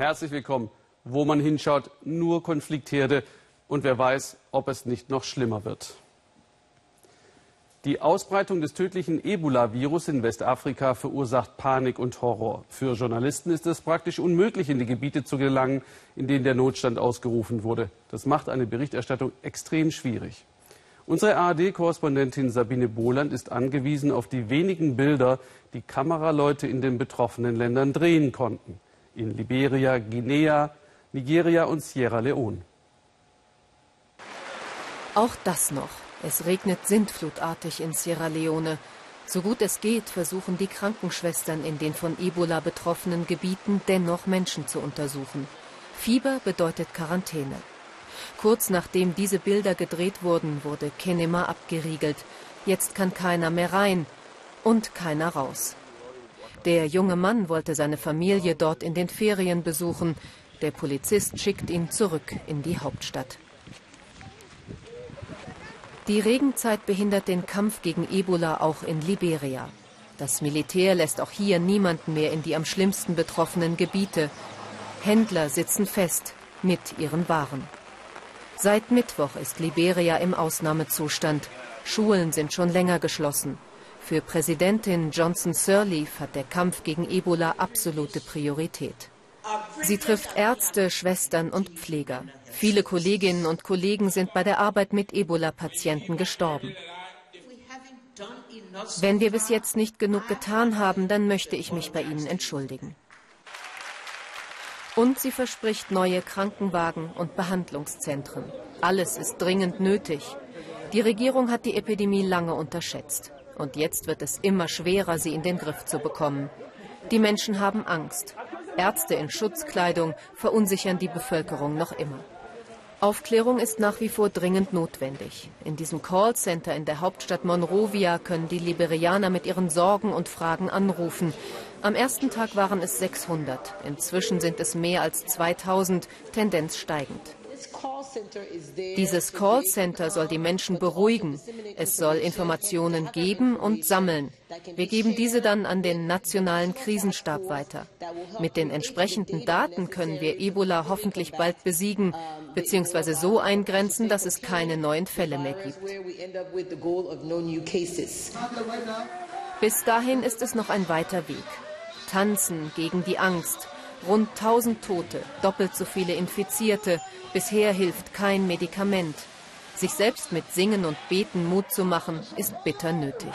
Herzlich willkommen. Wo man hinschaut, nur Konfliktherde und wer weiß, ob es nicht noch schlimmer wird. Die Ausbreitung des tödlichen Ebola-Virus in Westafrika verursacht Panik und Horror. Für Journalisten ist es praktisch unmöglich, in die Gebiete zu gelangen, in denen der Notstand ausgerufen wurde. Das macht eine Berichterstattung extrem schwierig. Unsere ARD-Korrespondentin Sabine Bohland ist angewiesen auf die wenigen Bilder, die Kameraleute in den betroffenen Ländern drehen konnten. In Liberia, Guinea, Nigeria und Sierra Leone. Auch das noch. Es regnet sintflutartig in Sierra Leone. So gut es geht, versuchen die Krankenschwestern in den von Ebola betroffenen Gebieten dennoch Menschen zu untersuchen. Fieber bedeutet Quarantäne. Kurz nachdem diese Bilder gedreht wurden, wurde Kenema abgeriegelt. Jetzt kann keiner mehr rein und keiner raus. Der junge Mann wollte seine Familie dort in den Ferien besuchen. Der Polizist schickt ihn zurück in die Hauptstadt. Die Regenzeit behindert den Kampf gegen Ebola auch in Liberia. Das Militär lässt auch hier niemanden mehr in die am schlimmsten betroffenen Gebiete. Händler sitzen fest mit ihren Waren. Seit Mittwoch ist Liberia im Ausnahmezustand. Schulen sind schon länger geschlossen. Für Präsidentin Johnson Sirleaf hat der Kampf gegen Ebola absolute Priorität. Sie trifft Ärzte, Schwestern und Pfleger. Viele Kolleginnen und Kollegen sind bei der Arbeit mit Ebola-Patienten gestorben. Wenn wir bis jetzt nicht genug getan haben, dann möchte ich mich bei Ihnen entschuldigen. Und sie verspricht neue Krankenwagen und Behandlungszentren. Alles ist dringend nötig. Die Regierung hat die Epidemie lange unterschätzt. Und jetzt wird es immer schwerer, sie in den Griff zu bekommen. Die Menschen haben Angst. Ärzte in Schutzkleidung verunsichern die Bevölkerung noch immer. Aufklärung ist nach wie vor dringend notwendig. In diesem Callcenter in der Hauptstadt Monrovia können die Liberianer mit ihren Sorgen und Fragen anrufen. Am ersten Tag waren es 600. Inzwischen sind es mehr als 2000, Tendenz steigend. Dieses Callcenter soll die Menschen beruhigen. Es soll Informationen geben und sammeln. Wir geben diese dann an den nationalen Krisenstab weiter. Mit den entsprechenden Daten können wir Ebola hoffentlich bald besiegen bzw. so eingrenzen, dass es keine neuen Fälle mehr gibt. Bis dahin ist es noch ein weiter Weg. Tanzen gegen die Angst. Rund 1000 Tote, doppelt so viele Infizierte, Bisher hilft kein Medikament. Sich selbst mit Singen und Beten Mut zu machen, ist bitter nötig.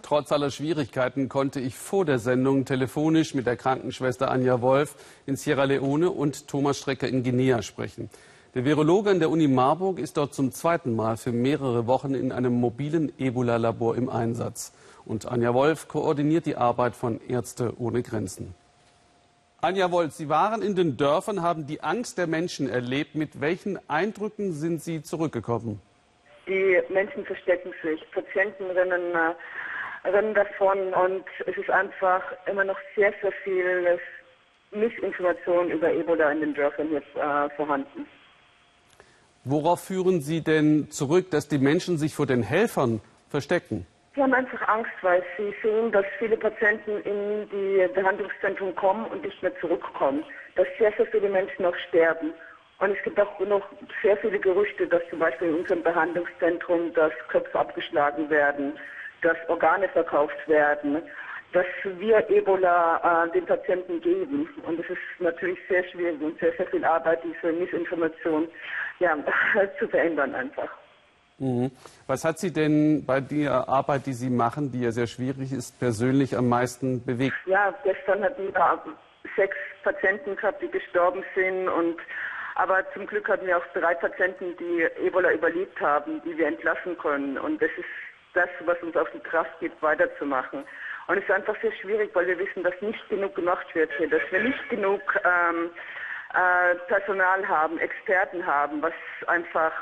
Trotz aller Schwierigkeiten konnte ich vor der Sendung telefonisch mit der Krankenschwester Anja Wolf in Sierra Leone und Thomas Strecker in Guinea sprechen. Der Virologe an der Uni Marburg ist dort zum zweiten Mal für mehrere Wochen in einem mobilen Ebola-Labor im Einsatz. Und Anja Wolf koordiniert die Arbeit von Ärzte ohne Grenzen. Anja Wolf, Sie waren in den Dörfern, haben die Angst der Menschen erlebt. Mit welchen Eindrücken sind Sie zurückgekommen? Die Menschen verstecken sich, Patienten rennen, äh, rennen davon und es ist einfach immer noch sehr, sehr viel Missinformation über Ebola in den Dörfern jetzt äh, vorhanden. Worauf führen Sie denn zurück, dass die Menschen sich vor den Helfern verstecken? Sie haben einfach Angst, weil sie sehen, dass viele Patienten in die Behandlungszentren kommen und nicht mehr zurückkommen. Dass sehr, sehr viele Menschen noch sterben. Und es gibt auch noch sehr viele Gerüchte, dass zum Beispiel in unserem Behandlungszentrum, dass Köpfe abgeschlagen werden, dass Organe verkauft werden, dass wir Ebola äh, den Patienten geben. Und es ist natürlich sehr schwierig und sehr, sehr viel Arbeit, diese Missinformation ja, zu verändern einfach. Mhm. Was hat Sie denn bei der Arbeit, die Sie machen, die ja sehr schwierig ist, persönlich am meisten bewegt? Ja, gestern hatten wir sechs Patienten gehabt, die gestorben sind und aber zum Glück hatten wir auch drei Patienten, die Ebola überlebt haben, die wir entlassen können. Und das ist das, was uns auch die Kraft gibt, weiterzumachen. Und es ist einfach sehr schwierig, weil wir wissen, dass nicht genug gemacht wird hier, dass wir nicht genug ähm, äh, Personal haben, Experten haben, was einfach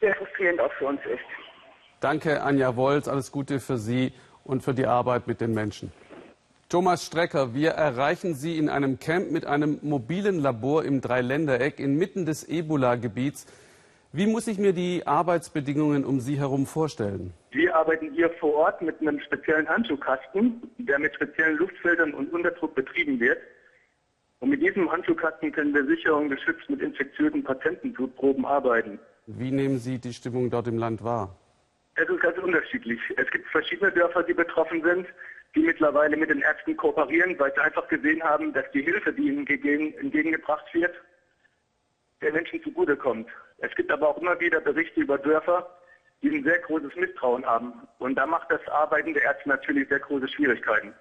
sehr frustrierend auch für uns ist. Danke, Anja Wolz. Alles Gute für Sie und für die Arbeit mit den Menschen. Thomas Strecker, wir erreichen Sie in einem Camp mit einem mobilen Labor im Dreiländereck inmitten des Ebola-Gebiets. Wie muss ich mir die Arbeitsbedingungen um Sie herum vorstellen? Wir arbeiten hier vor Ort mit einem speziellen Handschuhkasten, der mit speziellen Luftfiltern und Unterdruck betrieben wird. Und mit diesem Handschuhkasten können wir sicher und geschützt mit infektiösen Patientenblutproben arbeiten. Wie nehmen Sie die Stimmung dort im Land wahr? Es ist ganz unterschiedlich. Es gibt verschiedene Dörfer, die betroffen sind, die mittlerweile mit den Ärzten kooperieren, weil sie einfach gesehen haben, dass die Hilfe, die ihnen entgegengebracht wird, der Menschen zugutekommt. Es gibt aber auch immer wieder Berichte über Dörfer, die ein sehr großes Misstrauen haben. Und da macht das Arbeiten der Ärzte natürlich sehr große Schwierigkeiten.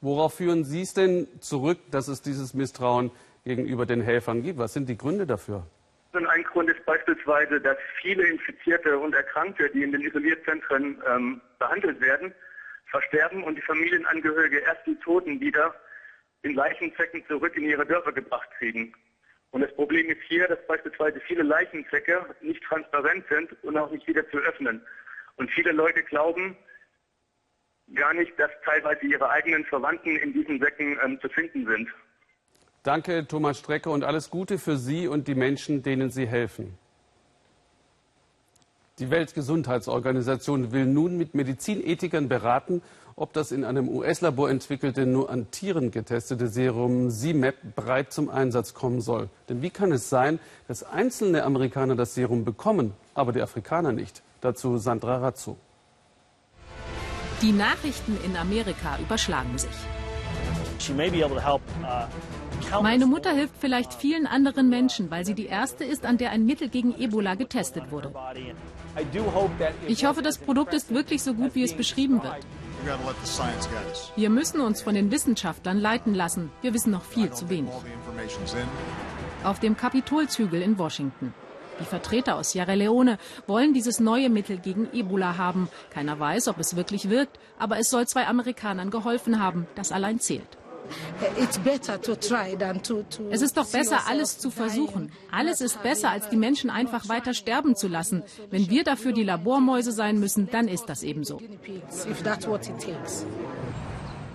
Worauf führen Sie es denn zurück, dass es dieses Misstrauen gegenüber den Helfern gibt? Was sind die Gründe dafür? Ein Grund ist beispielsweise, dass viele Infizierte und Erkrankte, die in den Isolierzentren ähm, behandelt werden, versterben und die Familienangehörige erst die Toten wieder in Leichensäcken zurück in ihre Dörfer gebracht kriegen. Und das Problem ist hier, dass beispielsweise viele Leichensäcke nicht transparent sind und auch nicht wieder zu öffnen. Und viele Leute glauben gar nicht, dass teilweise ihre eigenen Verwandten in diesen Säcken ähm, zu finden sind. Danke, Thomas Strecke, und alles Gute für Sie und die Menschen, denen Sie helfen. Die Weltgesundheitsorganisation will nun mit Medizinethikern beraten, ob das in einem US-Labor entwickelte, nur an Tieren getestete Serum CMAP breit zum Einsatz kommen soll. Denn wie kann es sein, dass einzelne Amerikaner das Serum bekommen, aber die Afrikaner nicht? Dazu Sandra Razzo. Die Nachrichten in Amerika überschlagen sich. Meine Mutter hilft vielleicht vielen anderen Menschen, weil sie die erste ist, an der ein Mittel gegen Ebola getestet wurde. Ich hoffe, das Produkt ist wirklich so gut, wie es beschrieben wird. Wir müssen uns von den Wissenschaftlern leiten lassen. Wir wissen noch viel zu wenig. Auf dem Kapitolzügel in Washington. Die Vertreter aus Sierra Leone wollen dieses neue Mittel gegen Ebola haben. Keiner weiß, ob es wirklich wirkt, aber es soll zwei Amerikanern geholfen haben. Das allein zählt. Es ist doch besser, alles zu versuchen. Alles ist besser, als die Menschen einfach weiter sterben zu lassen. Wenn wir dafür die Labormäuse sein müssen, dann ist das eben so.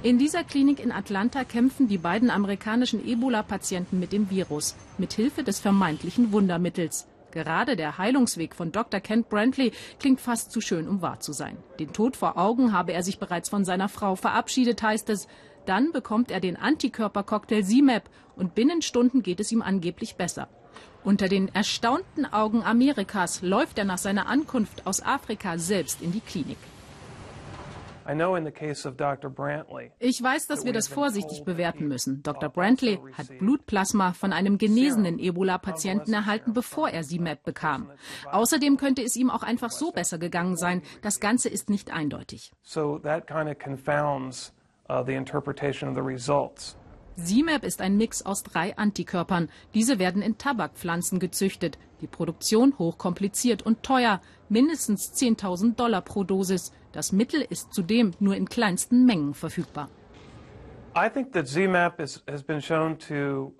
In dieser Klinik in Atlanta kämpfen die beiden amerikanischen Ebola-Patienten mit dem Virus, mit Hilfe des vermeintlichen Wundermittels. Gerade der Heilungsweg von Dr. Kent Brantley klingt fast zu schön, um wahr zu sein. Den Tod vor Augen habe er sich bereits von seiner Frau verabschiedet, heißt es. Dann bekommt er den Antikörpercocktail CMAP und binnen Stunden geht es ihm angeblich besser. Unter den erstaunten Augen Amerikas läuft er nach seiner Ankunft aus Afrika selbst in die Klinik. Ich weiß, dass wir das vorsichtig bewerten müssen. Dr. Brantley hat Blutplasma von einem genesenen Ebola-Patienten erhalten, bevor er CMAP bekam. Außerdem könnte es ihm auch einfach so besser gegangen sein. Das Ganze ist nicht eindeutig. So that kind of confounds uh, the interpretation of the results. CMAP ist ein Mix aus drei Antikörpern. Diese werden in Tabakpflanzen gezüchtet. Die Produktion hochkompliziert und teuer, mindestens 10.000 Dollar pro Dosis. Das Mittel ist zudem nur in kleinsten Mengen verfügbar. Uh,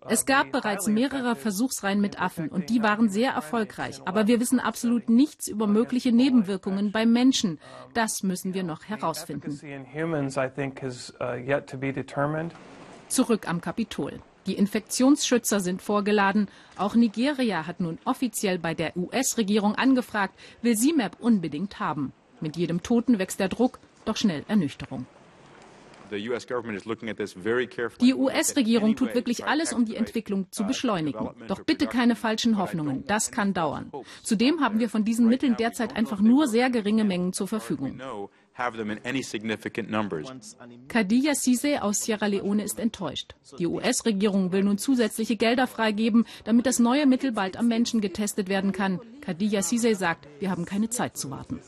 es gab bereits mehrere Versuchsreihen mit Affen und die waren sehr erfolgreich. Aber wir wissen absolut nichts über mögliche Nebenwirkungen beim Menschen. Das müssen wir noch herausfinden. Uh, Zurück am Kapitol. Die Infektionsschützer sind vorgeladen. Auch Nigeria hat nun offiziell bei der US-Regierung angefragt, will CMAP unbedingt haben. Mit jedem Toten wächst der Druck, doch schnell Ernüchterung. Die US-Regierung tut wirklich alles, um die Entwicklung zu uh, beschleunigen. Doch bitte keine falschen Hoffnungen. Das kann dauern. Zudem haben wir von diesen Mitteln derzeit einfach nur sehr geringe Mengen zur Verfügung. Khadija Sise aus Sierra Leone ist enttäuscht. Die US-Regierung will nun zusätzliche Gelder freigeben, damit das neue Mittel bald am Menschen getestet werden kann. Khadija Sise sagt, wir haben keine Zeit zu warten.